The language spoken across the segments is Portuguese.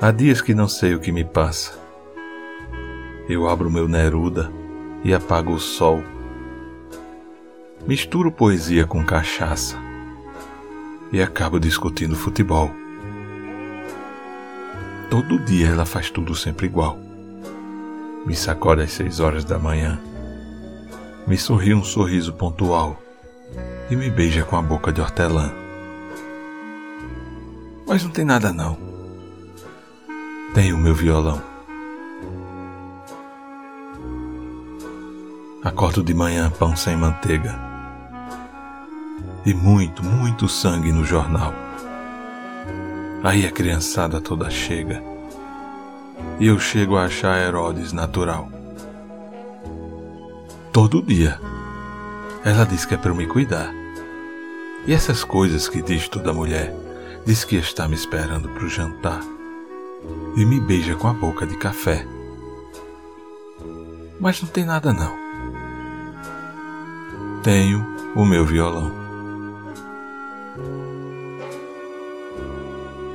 Há dias que não sei o que me passa. Eu abro meu Neruda e apago o sol. Misturo poesia com cachaça e acabo discutindo futebol. Todo dia ela faz tudo sempre igual. Me sacode às seis horas da manhã. Me sorri um sorriso pontual e me beija com a boca de hortelã. Mas não tem nada não. Tenho meu violão. Acordo de manhã pão sem manteiga. E muito, muito sangue no jornal. Aí a criançada toda chega. E eu chego a achar Herodes natural. Todo dia. Ela diz que é para eu me cuidar. E essas coisas que diz toda mulher, diz que está me esperando para o jantar. E me beija com a boca de café. Mas não tem nada não. Tenho o meu violão.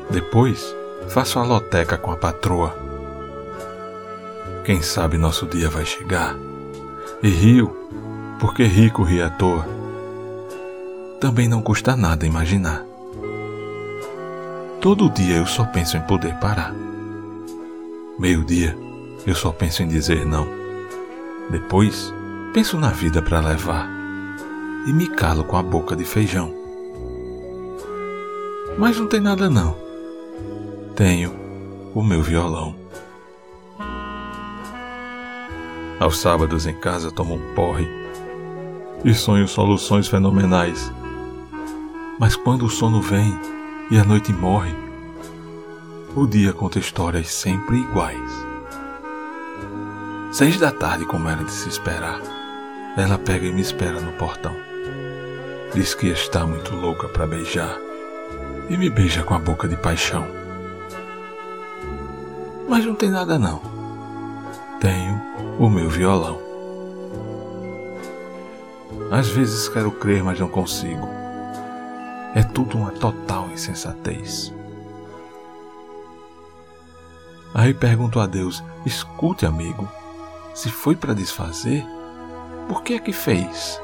Depois, faço a loteca com a patroa. Quem sabe nosso dia vai chegar. E rio, porque rico ri à toa. Também não custa nada imaginar. Todo dia eu só penso em poder parar. Meio-dia, eu só penso em dizer não. Depois, penso na vida para levar. E me calo com a boca de feijão. Mas não tem nada não tenho o meu violão. Aos sábados em casa tomo um porre e sonho soluções fenomenais. Mas quando o sono vem e a noite morre, o dia conta histórias sempre iguais. Seis da tarde, como era de se esperar, ela pega e me espera no portão. Diz que está muito louca para beijar e me beija com a boca de paixão. Mas não tem nada não. Tenho o meu violão. Às vezes quero crer, mas não consigo. É tudo uma total insensatez. Aí pergunto a Deus: escute, amigo, se foi para desfazer, por que é que fez?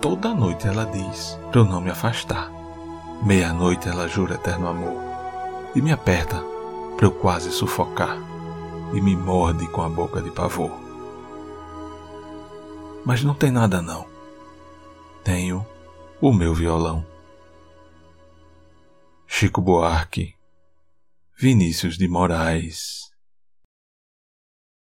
Toda noite ela diz para eu não me afastar. Meia-noite ela jura eterno amor e me aperta para eu quase sufocar e me morde com a boca de pavor. Mas não tem nada não. Tenho o meu violão. Chico Buarque, Vinícius de Moraes